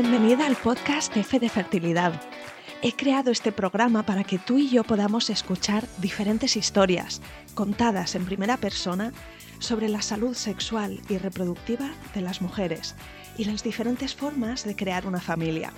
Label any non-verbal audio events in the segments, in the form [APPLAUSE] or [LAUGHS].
Bienvenida al podcast F de Fertilidad. He creado este programa para que tú y yo podamos escuchar diferentes historias contadas en primera persona sobre la salud sexual y reproductiva de las mujeres y las diferentes formas de crear una familia.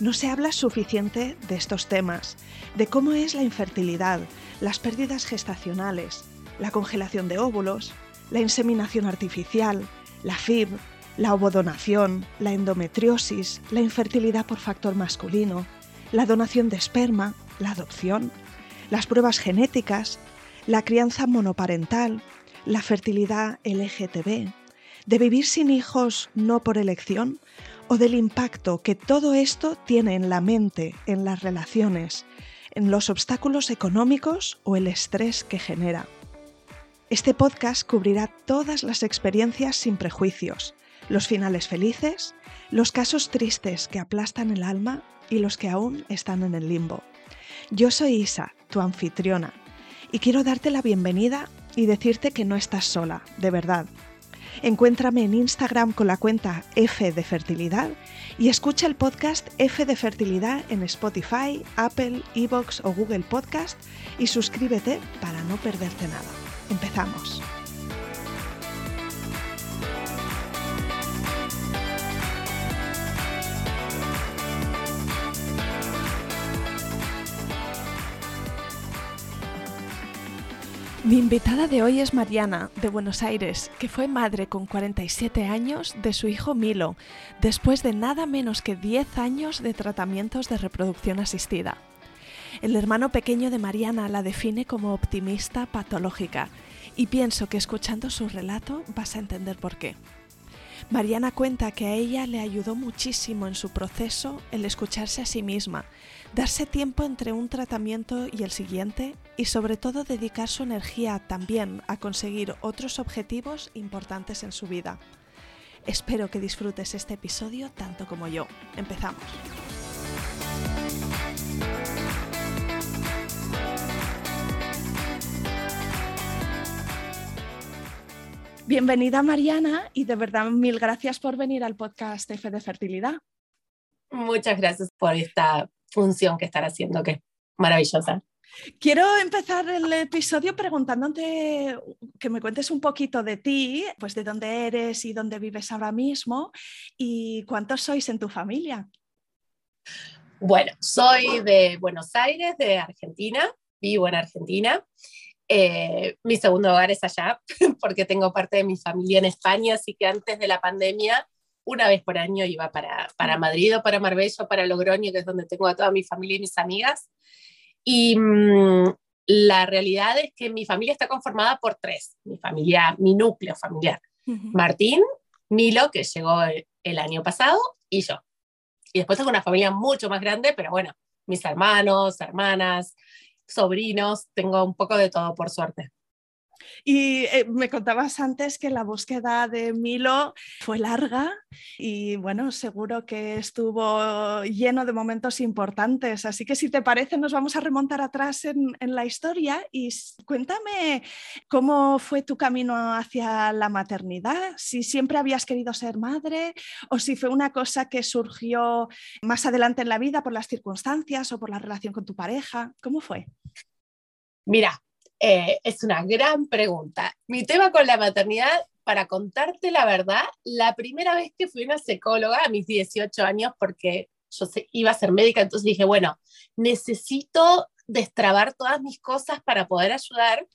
No se habla suficiente de estos temas, de cómo es la infertilidad, las pérdidas gestacionales, la congelación de óvulos, la inseminación artificial, la FIB, la ovodonación, la endometriosis, la infertilidad por factor masculino, la donación de esperma, la adopción, las pruebas genéticas, la crianza monoparental, la fertilidad LGTB, de vivir sin hijos no por elección o del impacto que todo esto tiene en la mente, en las relaciones, en los obstáculos económicos o el estrés que genera. Este podcast cubrirá todas las experiencias sin prejuicios, los finales felices, los casos tristes que aplastan el alma y los que aún están en el limbo. Yo soy Isa, tu anfitriona, y quiero darte la bienvenida y decirte que no estás sola, de verdad. Encuéntrame en Instagram con la cuenta F de Fertilidad y escucha el podcast F de Fertilidad en Spotify, Apple, Evox o Google Podcast y suscríbete para no perderte nada. Empezamos. Mi invitada de hoy es Mariana, de Buenos Aires, que fue madre con 47 años de su hijo Milo, después de nada menos que 10 años de tratamientos de reproducción asistida. El hermano pequeño de Mariana la define como optimista patológica y pienso que escuchando su relato vas a entender por qué. Mariana cuenta que a ella le ayudó muchísimo en su proceso el escucharse a sí misma, darse tiempo entre un tratamiento y el siguiente y sobre todo dedicar su energía también a conseguir otros objetivos importantes en su vida. Espero que disfrutes este episodio tanto como yo. Empezamos. Bienvenida Mariana y de verdad mil gracias por venir al podcast F de Fertilidad. Muchas gracias por esta función que están haciendo, que es maravillosa. Quiero empezar el episodio preguntándote que me cuentes un poquito de ti, pues de dónde eres y dónde vives ahora mismo y cuántos sois en tu familia. Bueno, soy de Buenos Aires, de Argentina, vivo en Argentina. Eh, mi segundo hogar es allá [LAUGHS] porque tengo parte de mi familia en España, así que antes de la pandemia una vez por año iba para, para Madrid o para Marbella o para Logroño, que es donde tengo a toda mi familia y mis amigas. Y mm, la realidad es que mi familia está conformada por tres, mi familia, mi núcleo familiar. Martín, Milo, que llegó el, año pasado, y yo. Y después tengo una familia mucho más grande, pero bueno, mis hermanos, hermanas, sobrinos, tengo un poco de todo por suerte. Y eh, me contabas antes que la búsqueda de Milo fue larga y bueno, seguro que estuvo lleno de momentos importantes. Así que si te parece, nos vamos a remontar atrás en, en la historia y cuéntame cómo fue tu camino hacia la maternidad, si siempre habías querido ser madre o si fue una cosa que surgió más adelante en la vida por las circunstancias o por la relación con tu pareja. ¿Cómo fue? Mira, eh, es una gran pregunta. Mi tema con la maternidad, para contarte la verdad, la primera vez que fui una psicóloga a mis 18 años, porque yo iba a ser médica, entonces dije, bueno, necesito destrabar todas mis cosas para poder ayudar.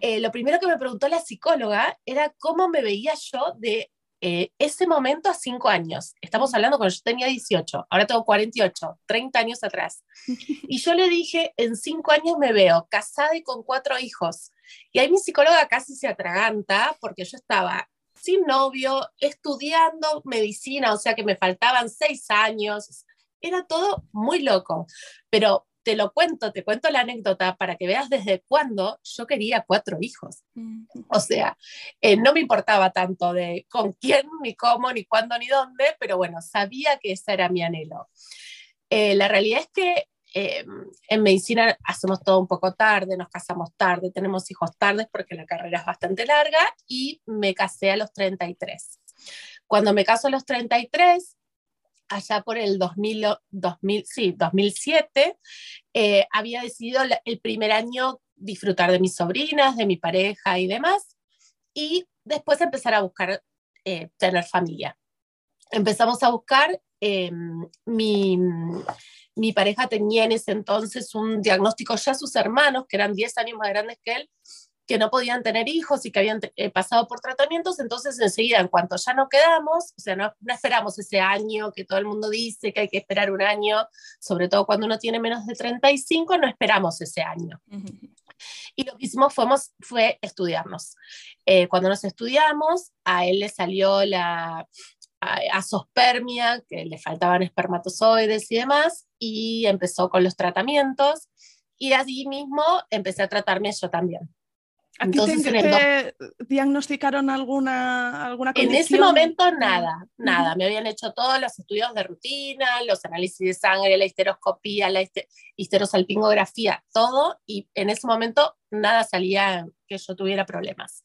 Eh, lo primero que me preguntó la psicóloga era cómo me veía yo de eh, ese momento a cinco años. Estamos hablando cuando yo tenía 18, ahora tengo 48, 30 años atrás. [LAUGHS] Y yo le dije, en cinco años me veo casada y con cuatro hijos. Y ahí mi psicóloga casi se atraganta porque yo estaba sin novio, estudiando medicina, o sea que me faltaban seis años. Era todo muy loco, pero te lo cuento, te cuento la anécdota para que veas desde cuándo yo quería cuatro hijos. O sea, eh, no me importaba tanto de con quién, ni cómo, ni cuándo, ni dónde, pero bueno, sabía que ese era mi anhelo. Eh, la realidad es que em, en medicina hacemos todo un poco tarde, nos casamos tarde, tenemos hijos tarde porque la carrera es bastante larga y me casé a los 33. Cuando me caso a los 33, allá por el 2000, 2000 sí, 2007, eh, había decidido el primer año disfrutar de mis sobrinas, de mi pareja y demás, y después empezar a buscar eh, tener familia. Empezamos a buscar, em, mi, mi pareja tenía en ese entonces un diagnóstico ya sus hermanos, que eran 10 años más grandes que él, que no podían tener hijos y que habían eh, pasado por tratamientos, entonces enseguida, en cuanto ya no quedamos, o sea, no, no, esperamos ese año que todo el mundo dice que hay que esperar un año, sobre todo cuando uno tiene menos de 35, no esperamos ese año. Y lo que hicimos fuimos, fue estudiarnos. Eh, cuando nos estudiamos, a él le salió la asospermia, que le faltaban espermatozoides y demás, y empezó con los tratamientos, y allí mismo empecé a tratarme yo también. Entonces, te, diagnosticaron alguna, alguna condición? En ese momento nada, nada. Me habían hecho todos los estudios de rutina, los análisis de sangre, la histeroscopía, la histerosalpingografía, todo, y en ese momento nada salía que yo tuviera problemas.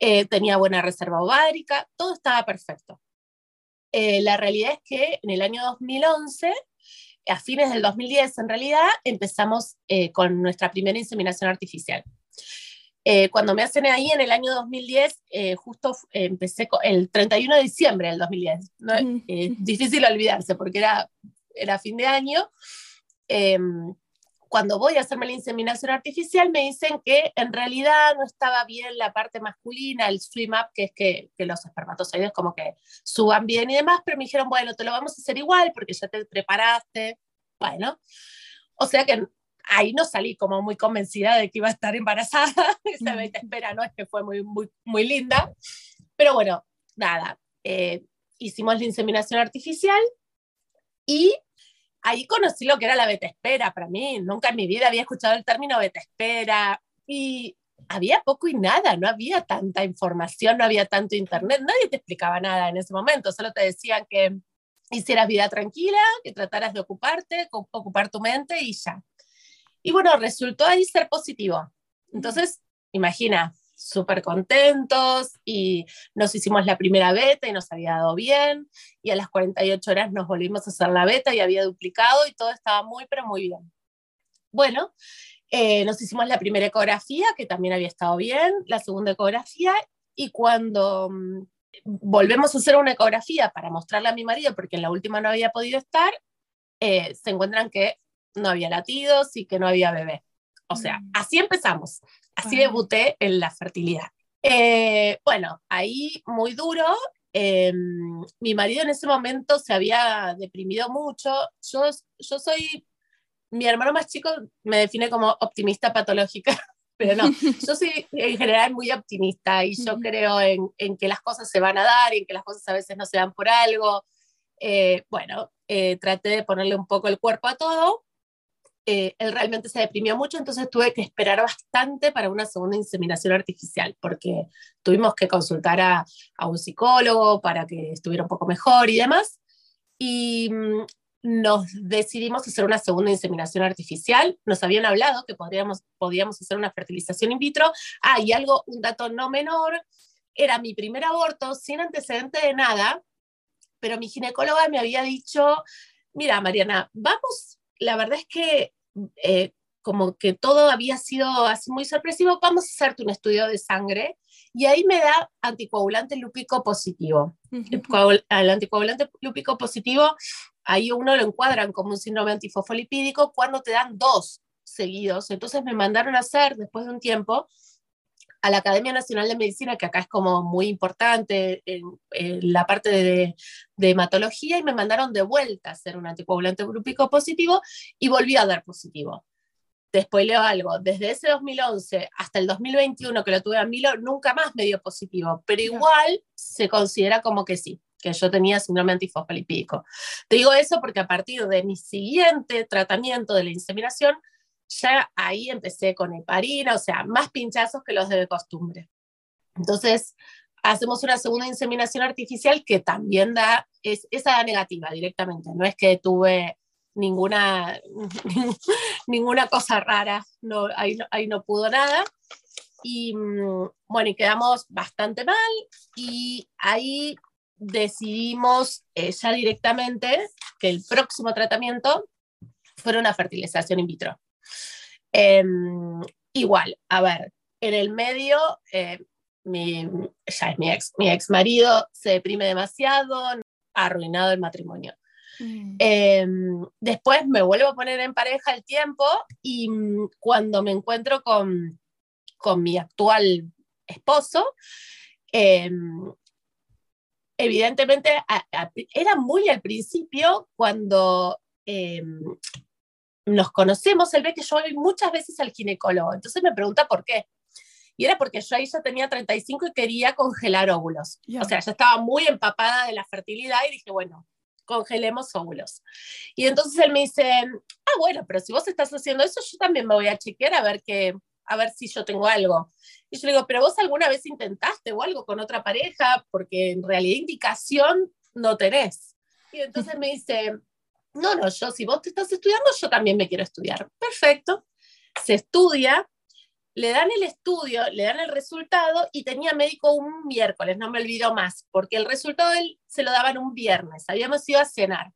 Eh, tenía buena reserva ovárica, todo estaba perfecto. Eh, la realidad es que en el año 2011 a fines del 2010 en realidad empezamos eh, con nuestra primera inseminación artificial. Eh, cuando me hacen ahí en el año 2010, eh, justo empecé el 31 de diciembre del 2010. ¿no? Eh, difícil olvidarse porque era, era fin de año. Em, cuando voy a hacerme la inseminación artificial, me dicen que en realidad no estaba bien la parte masculina, el swim up, que es que, que los espermatozoides como que suban bien y demás, pero me dijeron, bueno, te lo vamos a hacer igual porque ya te preparaste. Bueno, o sea que ahí no salí como muy convencida de que iba a estar embarazada. [LAUGHS] Esa vez espera, ¿no? Es que fue muy, muy, muy linda. Pero bueno, nada, eh, hicimos la inseminación artificial y ahí conocí lo que era la beta espera para mí. Nunca en mi vida había escuchado el término beta espera y había poco y nada, no había tanta información, no había tanto internet, nadie te explicaba nada en ese momento, solo te decían que hicieras vida tranquila, que trataras de ocuparte, ocupar tu mente y ya. Y bueno, resultó ahí ser positivo. Entonces, imagina, súper contentos y nos hicimos la primera beta y nos había dado bien y a las 48 horas nos volvimos a hacer la beta y había duplicado y todo estaba muy, pero muy bien. Bueno, eh, nos hicimos la primera ecografía que también había estado bien, la segunda ecografía y cuando mm, volvemos a hacer una ecografía para mostrarla a mi marido porque en la última no había podido estar, eh, se encuentran que no había latidos y que no había bebé. O sea, mm. así empezamos, así debuté en la fertilidad. Eh, bueno, ahí muy duro. Em, mi marido en ese momento se había deprimido mucho. Yo, yo soy, mi hermano más chico me define como optimista patológica, [LAUGHS] pero no, yo soy en general muy optimista y yo creo en, en, que las cosas se van a dar y en que las cosas a veces no se dan por algo. Eh, bueno, eh, traté de ponerle un poco el cuerpo a todo eh, él realmente se deprimió mucho, entonces tuve que esperar bastante para una segunda inseminación artificial, porque tuvimos que consultar a, a un psicólogo para que estuviera un poco mejor y demás. Y mm, nos decidimos hacer una segunda inseminación artificial. Nos habían hablado que podríamos, podíamos hacer una fertilización in vitro. Ah, y algo, un dato no menor, era mi primer aborto sin antecedente de nada, pero mi ginecóloga me había dicho, mira, Mariana, vamos la verdad es que eh, como que todo había sido así muy sorpresivo, vamos a hacerte un estudio de sangre y ahí me da anticoagulante lúpico positivo. El anticoagulante lúpico positivo, ahí uno lo encuadran como un síndrome antifosfolipídico cuando te dan dos seguidos. Entonces me mandaron a hacer, después de un tiempo, a la Academia Nacional de Medicina, que acá es como muy importante en, la parte de, hematología, y me mandaron de vuelta a hacer un anticoagulante grupíco positivo y volví a dar positivo. Después leo algo, desde ese 2011 hasta el 2021 que lo tuve a Milo, nunca más me dio positivo, pero igual se considera como que sí, que yo tenía síndrome antifosfolipídico. Te digo eso porque a partir de mi siguiente tratamiento de la inseminación, ya ahí empecé con heparina, o sea, más pinchazos que los de costumbre. Entonces, hacemos una segunda inseminación artificial que también da, es, esa negativa directamente, no es que tuve ninguna, [LAUGHS] ninguna cosa rara, no, ahí, no, ahí no pudo nada. Y mm, bueno, y quedamos bastante mal y ahí decidimos eh, ya directamente que el próximo tratamiento fuera una fertilización in vitro. Em, igual, a ver, en el medio, eh, mi, ya es mi ex, mi ex marido se deprime demasiado, ha arruinado el matrimonio. Mm. Em, después me vuelvo a poner en pareja el tiempo y mm, cuando me encuentro con, con mi actual esposo, em, evidentemente era muy al principio cuando nos conocemos, él ve que yo voy muchas veces al ginecólogo, entonces me pregunta por qué. Y era porque yo ahí ya tenía 35 y quería congelar óvulos. O sea, ya estaba muy empapada de la fertilidad y dije, bueno, congelemos óvulos. Y entonces él me dice, ah, bueno, pero si vos estás haciendo eso, yo también me voy a chequear a ver, qué, a ver si yo tengo algo. Y yo le digo, pero vos alguna vez intentaste o algo con otra pareja, porque en realidad indicación no tenés. Y entonces me dice, no, no, yo si vos te estás estudiando, yo también me quiero estudiar. Perfecto. Se estudia, le dan el estudio, le dan el resultado y tenía médico un miércoles, no me olvido más, porque el resultado él se lo daban un viernes, habíamos ido a cenar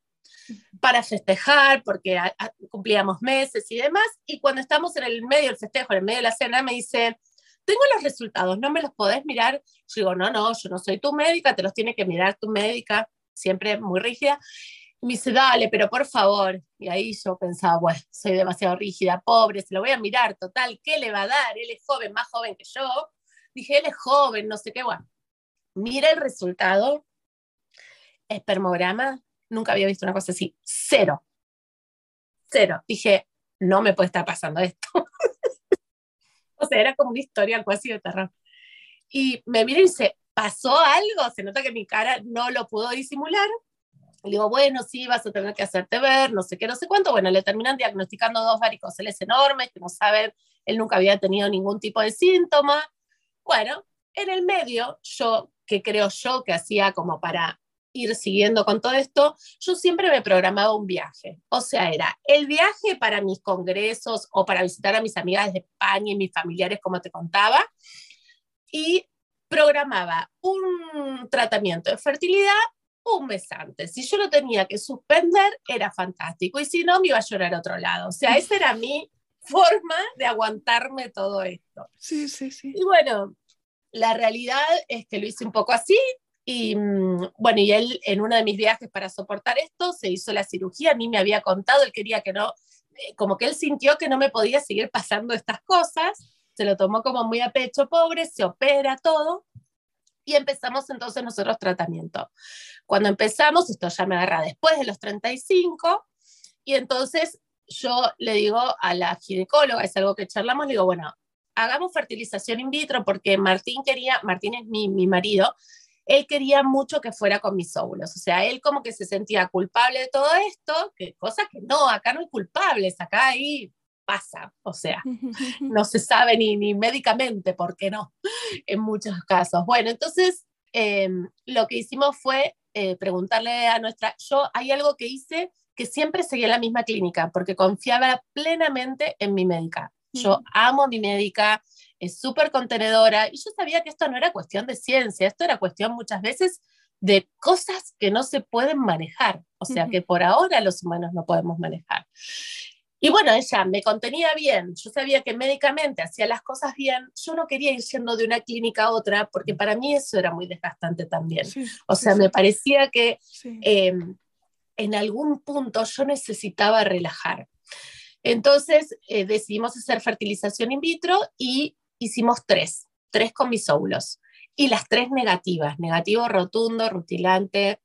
para festejar, porque cumplíamos meses y demás, y cuando estamos en el medio del festejo, en el medio de la cena, me dice, tengo los resultados, ¿no me los podés mirar? Yo digo, no, no, yo no soy tu médica, te los tiene que mirar tu médica, siempre muy rígida. Me dice, dale, pero por favor. Y ahí yo pensaba, bueno, soy demasiado rígida, pobre, se lo voy a mirar, total, ¿qué le va a dar? Él es joven, más joven que yo. Dije, él es joven, no sé qué, bueno. Mira el resultado, espermograma, nunca había visto una cosa así, cero. Cero. Dije, no me puede estar pasando esto. [LAUGHS] o sea, era como una historia algo de terror. Y me mira y dice, ¿pasó algo? Se nota que mi cara no lo pudo disimular. Le digo, bueno, sí, vas a tener que hacerte ver, no sé qué, no sé cuánto. Bueno, le terminan diagnosticando dos varicoceles enormes que no saben, él nunca había tenido ningún tipo de síntoma. Bueno, en el medio, yo, que creo yo que hacía como para ir siguiendo con todo esto, yo siempre me programaba un viaje. O sea, era el viaje para mis congresos o para visitar a mis amigas de España y mis familiares, como te contaba, y programaba un tratamiento de fertilidad un mes antes. Si yo lo tenía que suspender, era fantástico. Y si no, me iba a llorar a otro lado. O sea, esa era mi forma de aguantarme todo esto. Sí, sí, sí. Y bueno, la realidad es que lo hice un poco así. Y mm, bueno, y él en uno de mis viajes para soportar esto se hizo la cirugía, a mí me había contado, él quería que no, eh, como que él sintió que no me podía seguir pasando estas cosas, se lo tomó como muy a pecho pobre, se opera todo y empezamos entonces nosotros tratamiento. Cuando empezamos, esto ya me agarra después de los 35, y entonces yo le digo a la ginecóloga, es algo que charlamos, le digo, bueno, hagamos fertilización in vitro porque Martín quería, Martín es mi, mi marido, él quería mucho que fuera con mis óvulos, o sea, él como que se sentía culpable de todo esto, que cosa que no, acá no hay culpables, acá ahí pasa, o sea, no se sabe ni, ni médicamente por qué no, en muchos casos. Bueno, entonces em, lo que hicimos fue eh, preguntarle a nuestra, yo hay algo que hice que siempre seguía la misma clínica, porque confiaba plenamente en mi médica. Yo amo a mi médica, es súper contenedora y yo sabía que esto no era cuestión de ciencia, esto era cuestión muchas veces de cosas que no se pueden manejar, o sea, que por ahora los humanos no podemos manejar. Y bueno, ella me contenía bien, yo sabía que médicamente hacía las cosas bien, yo no quería ir yendo de una clínica a otra, porque para mí eso era muy desgastante también. o sea, me parecía que em, en algún punto yo necesitaba relajar. Entonces eh, decidimos hacer fertilización in vitro y hicimos tres, tres con mis óvulos. Y las tres negativas, negativo rotundo, rutilante,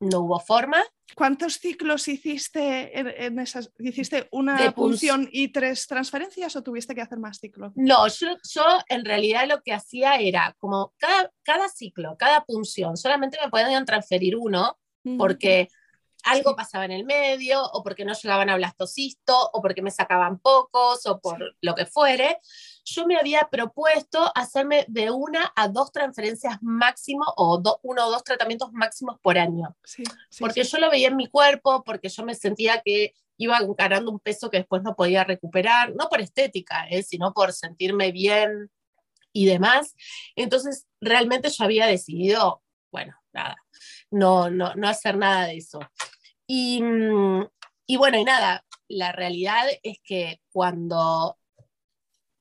no hubo forma. ¿Cuántos ciclos hiciste en, esas? ¿Hiciste una punción y tres transferencias o tuviste que hacer más ciclos? No, yo, yo, en realidad lo que hacía era como cada, cada ciclo, cada punción, solamente me podían transferir uno, porque algo pasaba en el medio, o porque no llegaban a blastocisto, o porque me sacaban pocos, o por lo que fuere, yo me había propuesto hacerme de una a dos transferencias máximo, o uno o dos tratamientos máximos por año. porque yo lo veía en mi cuerpo, porque yo me sentía que iba ganando un peso que después no podía recuperar, no por estética, ¿eh? sino por sentirme bien y demás. Entonces, realmente yo había decidido, bueno, nada, no, no, no hacer nada de eso. Y, mm, y bueno, y nada, la realidad es que cuando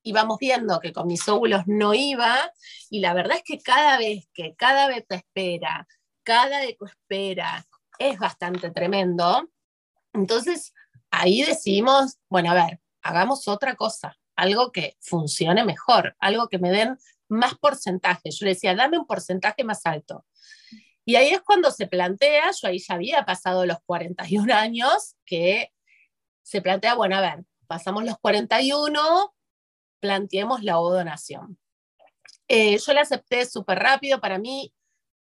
íbamos viendo que con mis óvulos no iba, y la verdad es que cada vez que cada beta espera, cada eco espera, es bastante tremendo, entonces ahí decidimos, bueno, a ver, hagamos otra cosa, algo que funcione mejor, algo que me den más porcentaje. Yo le decía, dame un porcentaje más alto. Y ahí es cuando se plantea, yo ahí ya había pasado los 41 años, que se plantea, bueno, a ver, pasamos los 41, planteemos la odonación. Eh, yo la acepté súper rápido, para mí,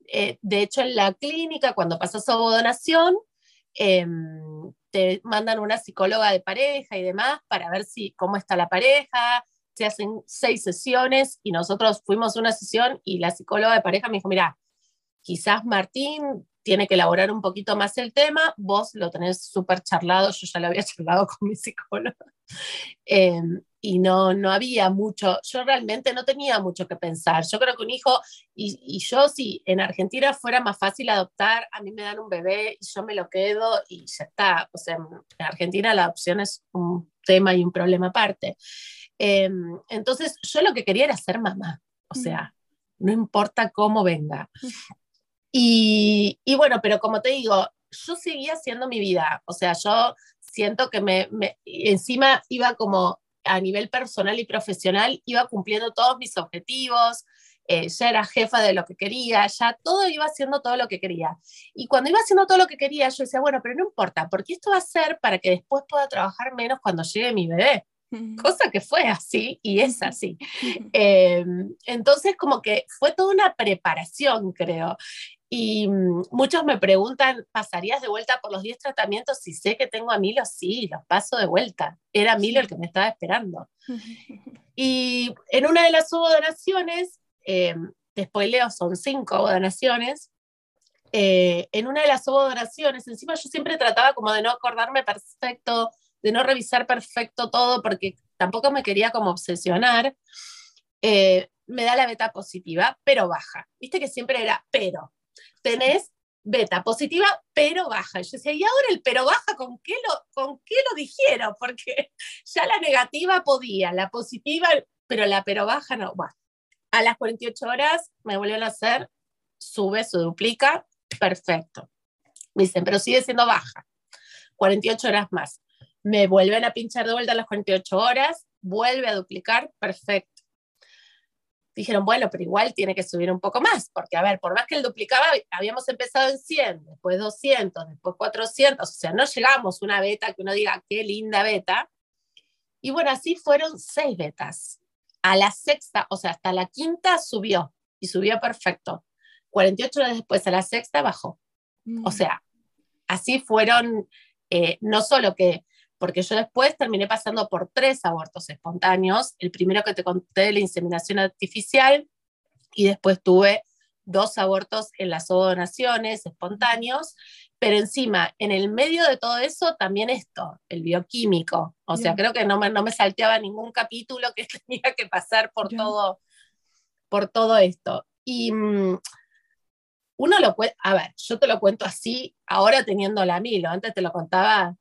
eh, de hecho en la clínica, cuando pasas a em, te mandan una psicóloga de pareja y demás para ver si cómo está la pareja, se hacen seis sesiones y nosotros fuimos a una sesión y la psicóloga de pareja me dijo, mira, quizás Martín tiene que elaborar un poquito más el tema, vos lo tenés súper charlado, yo ya lo había [LAUGHS] charlado con mi psicóloga, em, y no, no había mucho, yo realmente no tenía mucho que pensar. Yo creo que un hijo, y, y, yo si en Argentina fuera más fácil adoptar, a mí me dan un bebé y yo me lo quedo y ya está. O sea, en Argentina la adopción es un tema y un problema aparte. Em, entonces yo lo que quería era ser mamá, o sea, no importa cómo venga. Y, y bueno, pero como te digo, yo seguía haciendo mi vida, o sea, yo siento que me, me encima iba como a nivel personal y profesional iba cumpliendo todos mis objetivos, eh, ya era jefa de lo que quería, ya todo iba haciendo todo lo que quería. Y cuando iba haciendo todo lo que quería, yo decía, bueno, pero no importa, porque esto va a ser para que después pueda trabajar menos cuando llegue mi bebé. Cosa que fue así y es así. [LAUGHS] Em, entonces, como que fue toda una preparación, creo. Y mm, muchos me preguntan, ¿pasarías de vuelta por los 10 tratamientos? Si sé que tengo a Milo, sí, los paso de vuelta. Era Milo el que me estaba esperando. [LAUGHS] Y en una de las donaciones, eh, después leo, son cinco donaciones, eh, en una de las donaciones, encima yo siempre trataba como de no acordarme perfecto, de no revisar perfecto todo, porque tampoco me quería como obsesionar, eh, me da la beta positiva, pero baja. Viste que siempre era pero tenés beta positiva, pero baja. Yo decía, ¿y ahora el pero baja con qué lo, con qué lo dijeron? Porque [LAUGHS] ya la negativa podía, la positiva, pero la pero baja no. A las 48 horas me volvieron a hacer, sube, se duplica, perfecto. Dicen, pero sigue siendo baja. 48 horas más. Me vuelven a pinchar de vuelta a las 48 horas, vuelve a duplicar, perfecto dijeron, bueno, pero igual tiene que subir un poco más, porque a ver, por más que él duplicaba, habíamos empezado en 100, después 200, después 400, o sea, no llegamos a una beta que uno diga, qué linda beta. Y bueno, así fueron seis betas. A la sexta, o sea, hasta la quinta subió y subió perfecto. 48 horas después, a la sexta bajó. O mm. sea, así fueron, eh, no solo que porque yo después terminé pasando por tres abortos espontáneos, el primero que te conté, la inseminación artificial, y después tuve dos abortos en las donaciones espontáneos, pero encima, en el medio de todo eso, también esto, el bioquímico. O sea, creo que no me, no me salteaba ningún capítulo que [LAUGHS] tenía que pasar por, todo, por todo esto. Y mm, uno lo puede, a ver, yo te lo cuento así, ahora teniendo la Milo, antes te lo contaba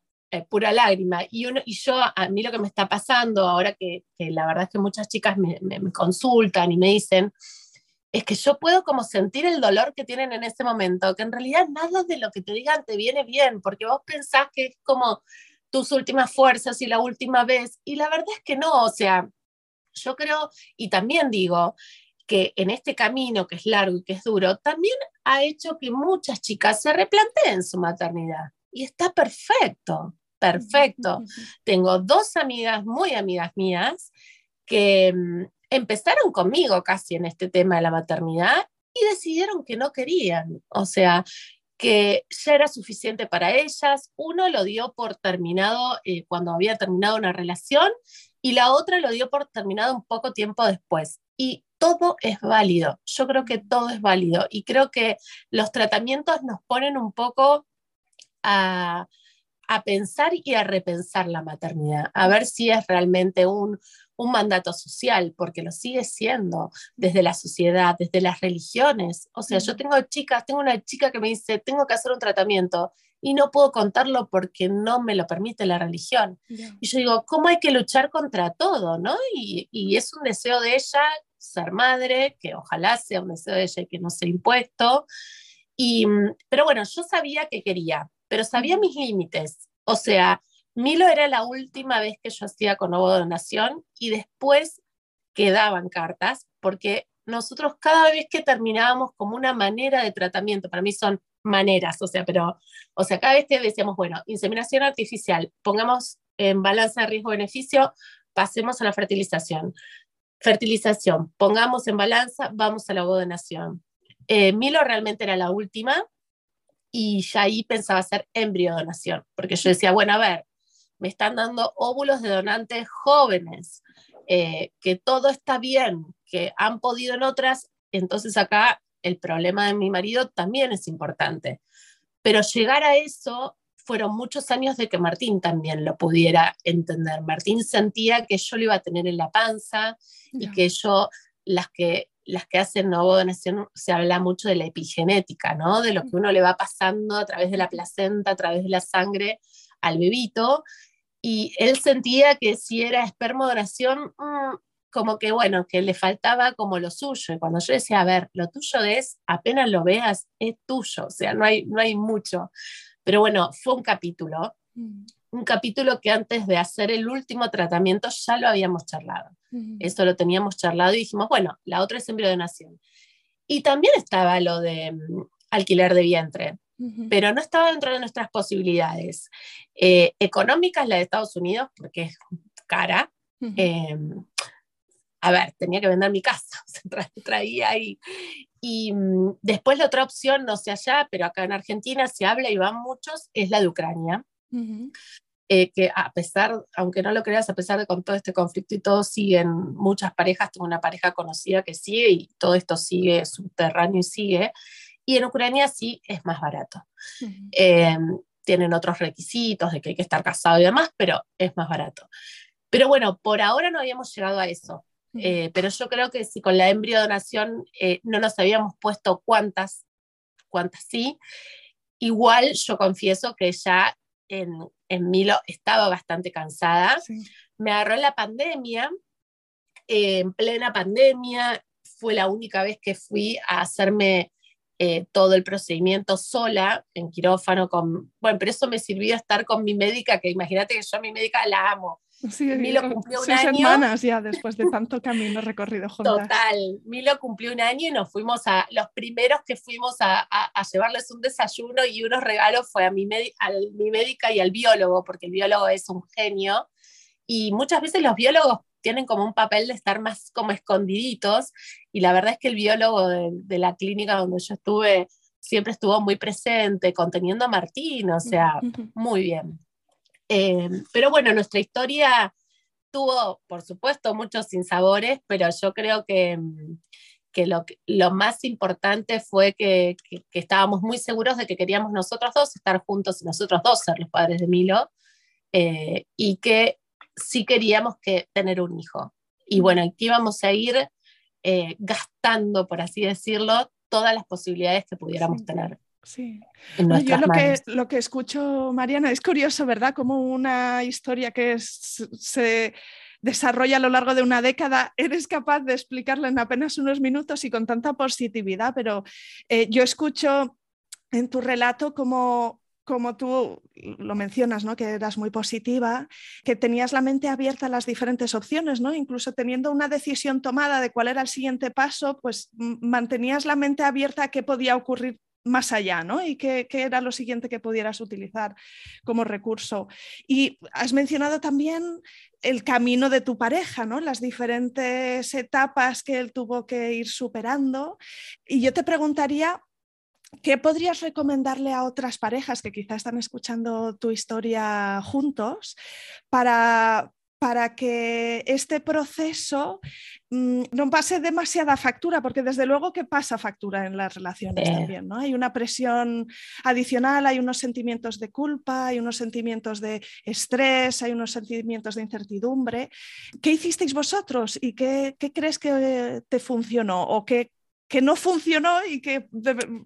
pura lágrima. Y, uno, y yo, a mí lo que me está pasando ahora que, la verdad es que muchas chicas me, consultan y me dicen, es que yo puedo como sentir el dolor que tienen en ese momento, que en realidad nada de lo que te digan te viene bien, porque vos pensás que es como tus últimas fuerzas y la última vez, y la verdad es que no, o sea, yo creo, y también digo, que en este camino que es largo y que es duro, también ha hecho que muchas chicas se replanteen su maternidad. Y está perfecto perfecto. [LAUGHS] Tengo dos amigas, muy amigas mías, que mm, empezaron conmigo casi en este tema de la maternidad y decidieron que no querían. O sea, que ya era suficiente para ellas. Uno lo dio por terminado eh, cuando había terminado una relación y la otra lo dio por terminado un poco tiempo después. Y todo es válido. Yo creo que todo es válido y creo que los tratamientos nos ponen un poco a a pensar y a repensar la maternidad, a ver si es realmente un, un mandato social, porque lo sigue siendo desde la sociedad, desde las religiones. O sea, yo tengo chicas, tengo una chica que me dice, tengo que hacer un tratamiento y no puedo contarlo porque no me lo permite la religión. Y yo digo, ¿cómo hay que luchar contra todo? ¿no? Y, y, es un deseo de ella ser madre, que ojalá sea un deseo de ella y que no sea impuesto. Y, pero bueno, yo sabía que quería, pero sabía mis límites. O sea, Milo era la última vez que yo hacía con ovo donación y después quedaban cartas porque nosotros cada vez que terminábamos como una manera de tratamiento, para mí son maneras, o sea, pero, o sea, cada vez que decíamos, bueno, inseminación artificial, pongamos en balanza riesgo-beneficio, pasemos a la fertilización. Fertilización, pongamos en balanza, vamos a la donación. Eh, Milo realmente era la última y ya ahí pensaba hacer embriodonación, porque yo decía, bueno, a ver, me están dando óvulos de donantes jóvenes, eh, que todo está bien, que han podido en otras, entonces acá el problema de mi marido también es importante. Pero llegar a eso fueron muchos años de que Martín también lo pudiera entender. Martín sentía que yo lo iba a tener en la panza y que yo, las que, las que hacen donación, se habla mucho de la epigenética, ¿no? De lo que uno le va pasando a través de la placenta, a través de la sangre al bebito. Y él sentía que si era espermodonación, mm, como que bueno, que le faltaba como lo suyo. Y cuando yo decía, a ver, lo tuyo es, apenas lo veas, es tuyo, o sea, no hay, no hay mucho. Pero bueno, fue un capítulo. Un capítulo que antes de hacer el último tratamiento ya lo habíamos charlado. Mm. Eso lo teníamos charlado y dijimos, bueno, la otra es embriodonación. Y también estaba lo de mm, alquiler de vientre, pero no estaba dentro de nuestras posibilidades eh, económicas, la de Estados Unidos, porque es cara a ver, tenía que vender mi casa, [LAUGHS] se traía ahí. Y mm, después la otra opción, no sé allá, pero acá en Argentina se habla y van muchos, es la de Ucrania. Eh, que a pesar, aunque no lo creas, a pesar de con todo este conflicto y todo, siguen muchas parejas, tengo una pareja conocida que sigue y todo esto sigue subterráneo y sigue. Y en Ucrania sí es más barato. Em, tienen otros requisitos de que hay que estar casado y demás, pero es más barato. Pero bueno, por ahora no habíamos llegado a eso. Eh, pero yo creo que si con la embriodonación eh, no nos habíamos puesto cuántas, cuántas sí, igual yo confieso que ya en, en Milo estaba bastante cansada. Me agarró la pandemia, eh, en plena pandemia, fue la única vez que fui a hacerme todo el procedimiento sola en quirófano con, bueno, pero eso me sirvió estar con mi médica, que imagínate que yo a mi médica la amo, Sí, Milo cumplió un año. semanas ya después de tanto camino recorrido juntas. Total, Milo cumplió un año y nos fuimos a, los primeros que fuimos a, a, llevarles un desayuno y unos regalos fue a mi, a mi médica y al biólogo, porque el biólogo es un genio. Y muchas veces los biólogos tienen como un papel de estar más como escondiditos y la verdad es que el biólogo de, de la clínica donde yo estuve siempre estuvo muy presente, conteniendo a Martín, o sea, muy bien. Eh, pero bueno, nuestra historia tuvo, por supuesto, muchos sinsabores, pero yo creo que, mm, que, lo, lo, más importante fue que, que, estábamos muy seguros de que queríamos nosotros dos estar juntos y nosotros dos ser los padres de Milo, eh, y que sí queríamos que tener un hijo. Y bueno, que íbamos a ir eh, gastando, por así decirlo, todas las posibilidades que pudiéramos tener. Sí. Yo lo que, lo que escucho, Mariana, es curioso, ¿verdad? Como una historia que se desarrolla a lo largo de una década, [LAUGHS] eres capaz de explicarla en apenas unos minutos y con tanta positividad, pero eh, yo escucho en tu relato como como tú lo mencionas, ¿no? que eras muy positiva, que tenías la mente abierta a las diferentes opciones, ¿no? incluso teniendo una decisión tomada de cuál era el siguiente paso, pues mantenías la mente abierta a qué podía ocurrir más allá, ¿no? Y qué, era lo siguiente que pudieras utilizar como recurso. Y has mencionado también el camino de tu pareja, ¿no? Las diferentes etapas que él tuvo que ir superando. Y yo te preguntaría, ¿qué podrías recomendarle a otras parejas que quizás están escuchando tu historia juntos para, para que este proceso mm, no pase demasiada factura, porque desde luego que pasa factura en las relaciones también, ¿no? Hay una presión adicional, hay unos sentimientos de culpa, hay unos sentimientos de estrés, hay unos sentimientos de incertidumbre. ¿Qué hicisteis vosotros y qué, crees que te funcionó o qué, que no funcionó y que...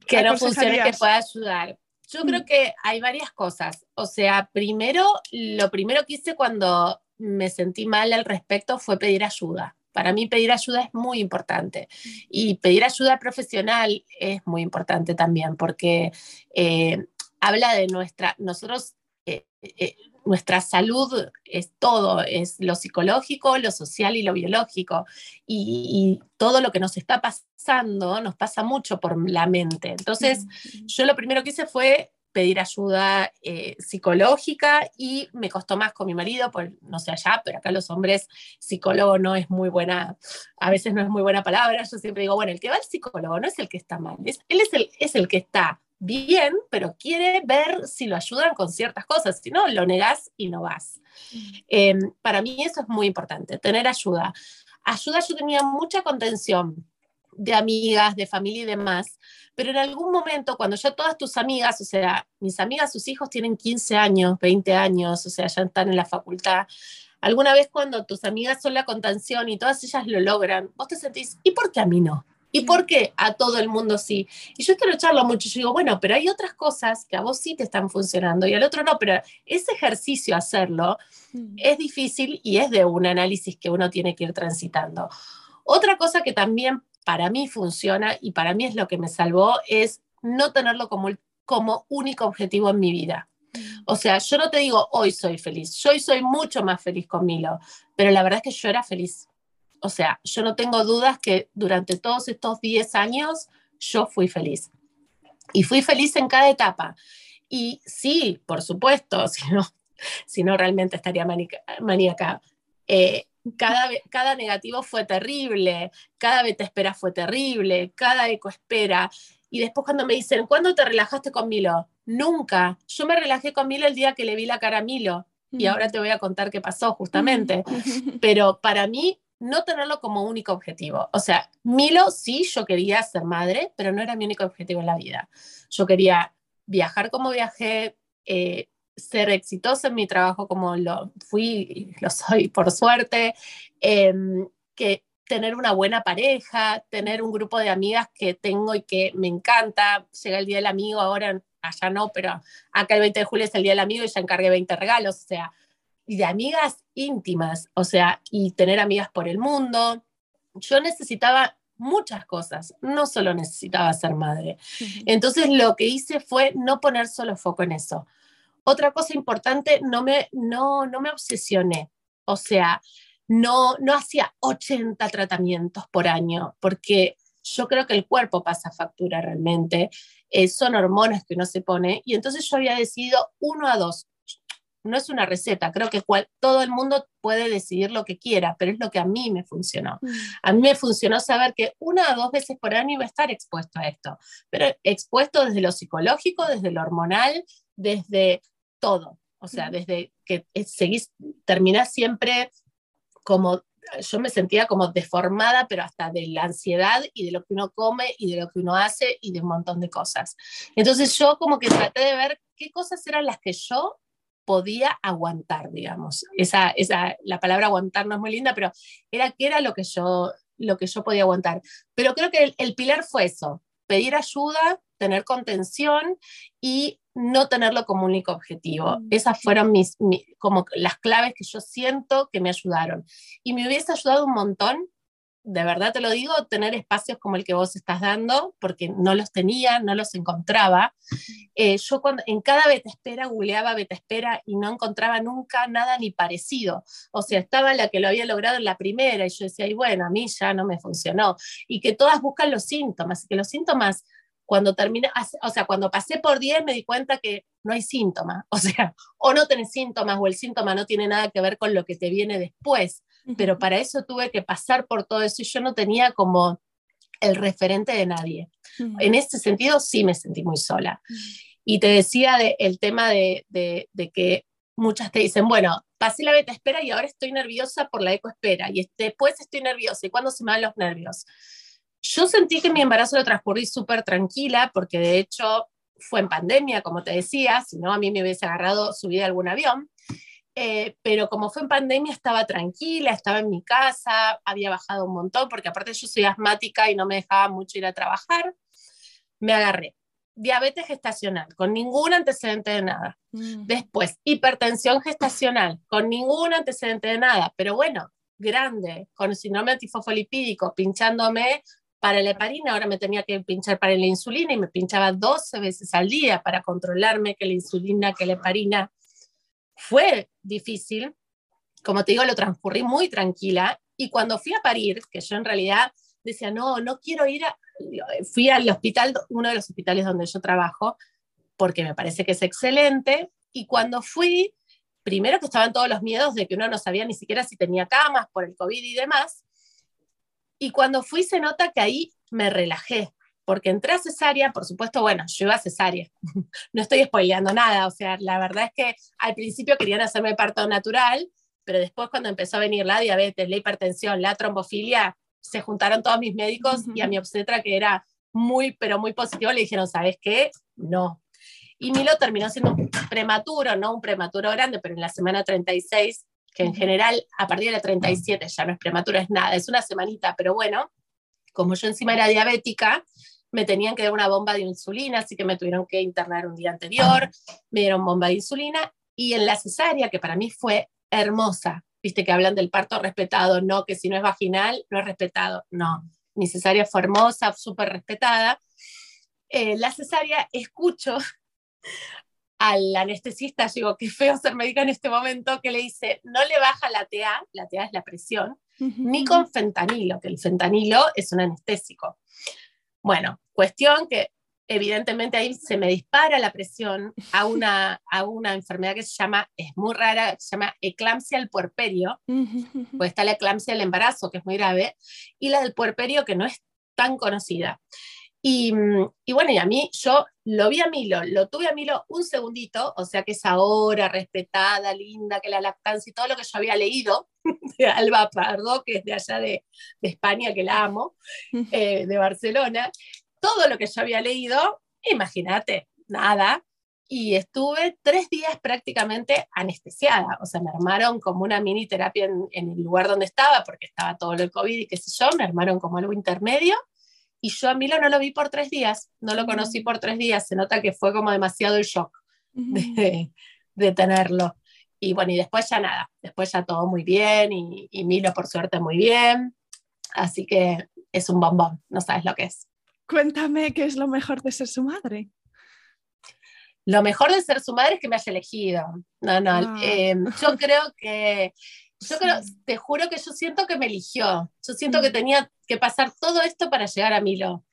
Que no funcione que pueda ayudar. Yo creo mm. que hay varias cosas. O sea, primero, lo primero que hice cuando me sentí mal al respecto fue pedir ayuda. Para mí pedir ayuda es muy importante y pedir ayuda profesional es muy importante también porque eh, habla de nuestra, nosotros, eh, eh, nuestra salud es todo, es lo psicológico, lo social y lo biológico y, todo lo que nos está pasando nos pasa mucho por la mente. Entonces, yo lo primero que hice fue pedir ayuda eh, psicológica y me costó más con mi marido, pues no sé allá, pero acá los hombres, psicólogo no es muy buena, a veces no es muy buena palabra, yo siempre digo, bueno, el que va al psicólogo no es el que está mal, él es el, es el que está bien, pero quiere ver si lo ayudan con ciertas cosas, si no, lo negas y no vas. Mm. Em, para mí eso es muy importante, tener ayuda. Ayuda, yo tenía mucha contención de amigas, de familia y demás, pero en algún momento, cuando ya todas tus amigas, o sea, mis amigas, sus hijos tienen 15 años, 20 años, o sea, ya están en la facultad, alguna vez cuando tus amigas son la contención y todas ellas lo logran, vos te sentís, ¿y por qué a mí no? ¿Y por qué a todo el mundo sí? Y yo esto lo charlo mucho, yo digo, bueno, pero hay otras cosas que a vos sí te están funcionando y al otro no, pero ese ejercicio hacerlo mm. es difícil y es de un análisis que uno tiene que ir transitando. Otra cosa que también para mí funciona y para mí es lo que me salvó, es no tenerlo como, como único objetivo en mi vida. O sea, yo no te digo hoy soy feliz, yo hoy soy mucho más feliz con Milo, pero la verdad es que yo era feliz. O sea, yo no tengo dudas que durante todos estos 10 años yo fui feliz. Y fui feliz en cada etapa. Y sí, por supuesto, [LAUGHS] si no, si no realmente estaría maníaca. Eh, cada, cada negativo fue terrible, cada te espera fue terrible, cada eco espera. Y después cuando me dicen, ¿cuándo te relajaste con Milo? Nunca. Yo me relajé con Milo el día que le vi la cara a Milo. Y mm. ahora te voy a contar qué pasó justamente. [LAUGHS] Pero para mí, no tenerlo como único objetivo. O sea, Milo sí, yo quería ser madre, pero no era mi único objetivo en la vida. Yo quería viajar como viajé, eh, ser exitosa en mi trabajo como lo fui lo soy por suerte, em, que tener una buena pareja, tener un grupo de amigas que tengo y que me encanta. Llega el Día del Amigo, ahora allá no, pero acá el 20 de julio es el Día del Amigo y ya encargué 20 regalos, o sea, y de amigas íntimas, o sea, y tener amigas por el mundo. Yo necesitaba muchas cosas, no solo necesitaba ser madre. Entonces lo que hice fue no poner solo foco en eso. Otra cosa importante, no me, no, no me obsesioné, o sea, no, no hacía 80 tratamientos por año, porque yo creo que el cuerpo pasa factura realmente, eh, son hormonas que uno se pone, y entonces yo había decidido uno a dos. No es una receta, creo que todo el mundo puede decidir lo que quiera, pero es lo que a mí me funcionó. Mm. A mí me funcionó saber que una o dos veces por año iba a estar expuesto a esto, pero expuesto desde lo psicológico, desde lo hormonal, desde todo. O sea, desde que seguís, terminás siempre como, yo me sentía como deformada, pero hasta de la ansiedad y de lo que uno come y de lo que uno hace y de un montón de cosas. Entonces yo como que traté de ver qué cosas eran las que yo podía aguantar, digamos. Esa, esa, la palabra aguantar no es muy linda, pero era qué era lo que yo, lo que yo podía aguantar. Pero creo que el pilar fue eso, pedir ayuda, tener contención y no tenerlo como único objetivo. Mm. Esas fueron mis, como las claves que yo siento que me ayudaron. Y me hubiese ayudado un montón, de verdad te lo digo, tener espacios como el que vos estás dando, porque no los tenía, no los encontraba. Eh, yo cuando, en cada beta espera googleaba beta espera y no encontraba nunca nada ni parecido. O sea, estaba la que lo había logrado en la primera y yo decía, y bueno, a mí ya no me funcionó. Y que todas buscan los síntomas, que los síntomas cuando terminé, o sea, cuando pasé por 10 me di cuenta que no hay síntomas, [LAUGHS] o sea, o no tenés síntomas o el síntoma no tiene nada que ver con lo que te viene después, pero para eso tuve que pasar por todo eso y yo no tenía como el referente de nadie. En ese sentido sí me sentí muy sola. Y te decía de, el tema de, de, de, que muchas te dicen, bueno, pasé la beta espera y ahora estoy nerviosa por la eco espera y después estoy nerviosa y cuando se me van los nervios. Yo sentí que mi embarazo lo transcurrí súper tranquila porque de hecho fue en pandemia, como te decía, si no a mí me hubiese agarrado subir a algún avión. Eh, pero como fue en pandemia estaba tranquila, estaba en mi casa, había bajado un montón, porque aparte yo soy asmática y no me dejaba mucho ir a trabajar, me agarré. Diabetes gestacional, con ningún antecedente de nada. Mm. Después, hipertensión gestacional, con ningún antecedente de nada, pero bueno, grande, con síndrome antifosfolipídico, pinchándome para la heparina, ahora me tenía que pinchar para la insulina y me pinchaba 12 veces al día para controlarme que la insulina, que la heparina fue difícil, como te digo, lo transcurrí muy tranquila y cuando fui a parir, que yo en realidad decía, no, no quiero ir a, fui al hospital, uno de los hospitales donde yo trabajo, porque me parece que es excelente, y cuando fui, primero que estaban todos los miedos de que uno no sabía ni siquiera si tenía camas por el COVID y demás, y cuando fui se nota que ahí me relajé, porque entré a cesárea, por supuesto, bueno, yo iba a cesárea, [LAUGHS] no estoy spoileando nada, o sea, la verdad es que al principio querían hacerme parto natural, pero después cuando empezó a venir la diabetes, la hipertensión, la trombofilia, se juntaron todos mis médicos y a mi obstetra, que era muy, pero muy positivo, le dijeron, ¿sabes qué? No. Y Milo terminó siendo un prematuro, no un prematuro grande, pero en la semana 36, que en general a partir de la 37 ya no es prematuro, es nada, es una semanita, pero bueno, como yo encima era diabética, me tenían que dar una bomba de insulina, así que me tuvieron que internar un día anterior, me dieron bomba de insulina y en la cesárea, que para mí fue hermosa, viste que hablan del parto respetado, no, que si no es vaginal, no es respetado, no, mi cesárea fue hermosa, súper respetada. Eh, la cesárea, escucho al anestesista, digo, qué feo ser médica en este momento, que le dice, no le baja la TA, la TA es la presión, ni con fentanilo, que el fentanilo es un anestésico. Bueno, cuestión que evidentemente ahí se me dispara la presión a [LAUGHS] una, a una enfermedad que se llama, es muy rara, se llama eclampsia del puerperio, pues está la eclampsia del embarazo, que es muy grave, y la del puerperio, que no es tan conocida. Y, y, bueno, y a mí, yo lo vi a Milo, lo tuve a Milo un segundito, o sea que esa hora respetada, linda, que la lactancia y todo lo que yo había leído [LAUGHS] de Alba Pardo, que es de allá de, de España, que la amo, eh, de Barcelona, todo lo que yo había leído, imagínate, nada. Y estuve tres días prácticamente anestesiada, o sea, me armaron como una mini terapia en, en el lugar donde estaba, porque estaba todo el COVID y qué sé yo, me armaron como algo intermedio. Y yo a Milo no lo vi por tres días, no lo conocí por tres días, se nota que fue como demasiado el shock de, de tenerlo. Y bueno, y después ya nada, después ya todo muy bien y, y Milo por suerte muy bien. Así que es un bombón, no sabes lo que es. Cuéntame qué es lo mejor de ser su madre. Lo mejor de ser su madre es que me haya elegido. No, no, ah. eh, yo creo que, yo creo, te juro que yo siento que me eligió. Yo siento que mm. tenía que pasar todo esto para llegar a Milo.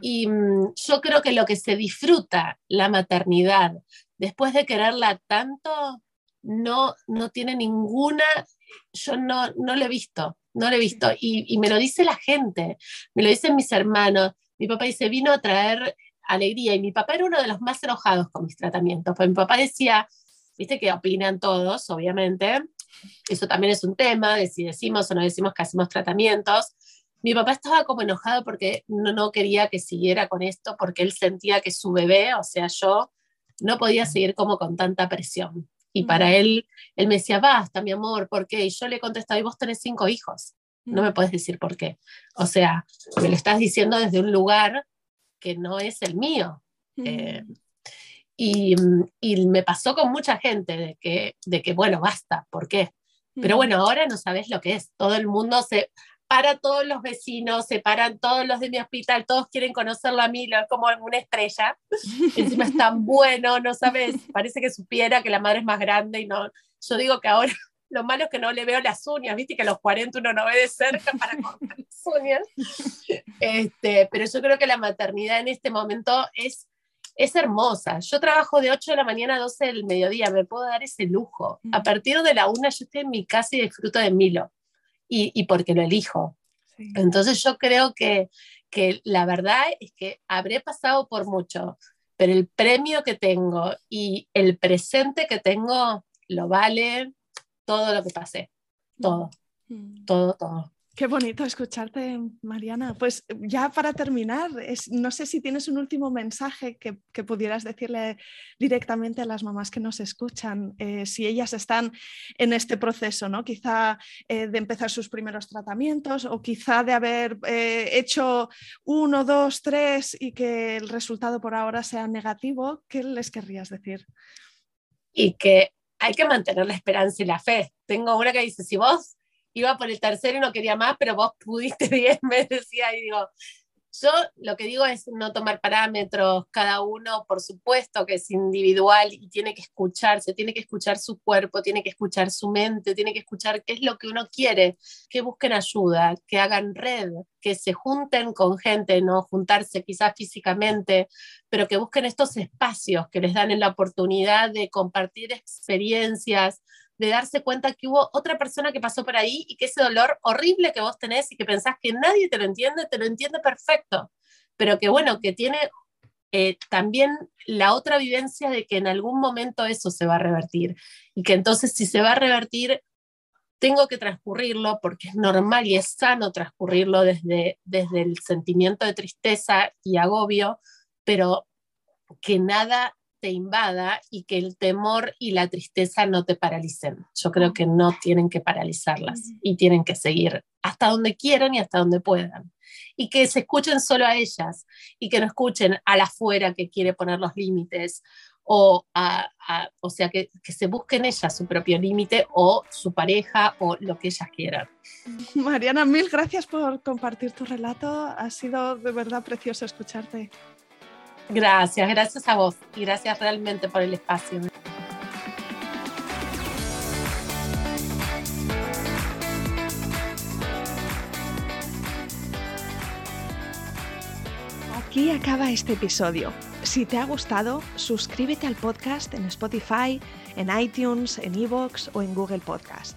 Y mm, yo creo que lo que se disfruta la maternidad después de quererla tanto, no, no tiene ninguna, yo no, no lo he visto, no lo he visto. Y, y me lo dice la gente, me lo dicen mis hermanos mi papá dice, vino a traer alegría y mi papá era uno de los más enojados con mis tratamientos, pues mi papá decía, viste que opinan todos, obviamente, eso también es un tema de si decimos o no decimos que hacemos tratamientos. Mi papá estaba como enojado porque no, no quería que siguiera con esto, porque él sentía que su bebé, o sea, yo, no podía seguir como con tanta presión. Y para él, él me decía, basta, mi amor, ¿por qué? Y yo le contestaba, y vos tenés cinco hijos no me puedes decir por qué. O sea, me lo estás diciendo desde un lugar que no es el mío. Eh, y, y, me pasó con mucha gente de que, de que, bueno, basta, ¿por qué? Pero bueno, ahora no sabes lo que es. Todo el mundo se para todos los vecinos, se paran todos los de mi hospital, todos quieren conocerlo a mí, como una estrella. [LAUGHS] Encima es tan bueno, no sabes, parece que supiera que la madre es más grande y no. Yo digo que ahora [LAUGHS] lo malo es que no le veo las uñas, viste que a los 40 uno no ve de cerca para [LAUGHS] cortar las uñas. Este, pero yo creo que la maternidad en este momento es, es hermosa. Yo trabajo de 8 de la mañana a 12 del mediodía, me puedo dar ese lujo. A partir de la una yo estoy en mi casa y disfruto de Milo, y, y porque lo elijo. Entonces yo creo que, que la verdad es que habré pasado por mucho, pero el premio que tengo y el presente que tengo lo vale todo lo que pasé, todo, mm. todo, todo. Qué bonito escucharte, Mariana. Pues ya para terminar, no sé si tienes un último mensaje que, pudieras decirle directamente a las mamás que nos escuchan, eh, si ellas están en este proceso, ¿no? Quizá eh, de empezar sus primeros tratamientos o quizá de haber eh, hecho uno, dos, tres y que el resultado por ahora sea negativo. ¿Qué les querrías decir? Y que hay que mantener la esperanza y la fe. Tengo una que dice, si vos iba por el tercero y no quería más, pero vos pudiste [LAUGHS] bien, me decía, y digo, yo lo que digo es no tomar parámetros, cada uno por supuesto que es individual y tiene que escucharse, tiene que escuchar su cuerpo, tiene que escuchar su mente, tiene que escuchar qué es lo que uno quiere, que busquen ayuda, que hagan red, que se junten con gente, no juntarse quizás físicamente, pero que busquen estos espacios que les dan la oportunidad de compartir experiencias, de darse cuenta que hubo otra persona que pasó por ahí y que ese dolor horrible que vos tenés y que pensás que nadie te lo entiende, te lo entiende perfecto, pero que bueno, que tiene eh, también la otra vivencia de que en algún momento eso se va a revertir. Y que entonces si se va a revertir, tengo que transcurrirlo porque es normal y es sano transcurrirlo desde, desde el sentimiento de tristeza y agobio, pero que nada te invada y que el temor y la tristeza no te paralicen. Yo creo que no tienen que paralizarlas y tienen que seguir hasta donde quieran y hasta donde puedan. Y que se escuchen solo a ellas y que no escuchen a la afuera que quiere poner los límites o, a, o sea, que, que, se busquen ellas su propio límite o su pareja o lo que ellas quieran. [LAUGHS] Mariana, mil gracias por compartir tu relato. Ha sido de verdad precioso escucharte. Gracias, gracias a vos y gracias realmente por el espacio. Aquí acaba este episodio. Si te ha gustado, suscríbete al podcast en Spotify, en iTunes, en Evox o en Google Podcast.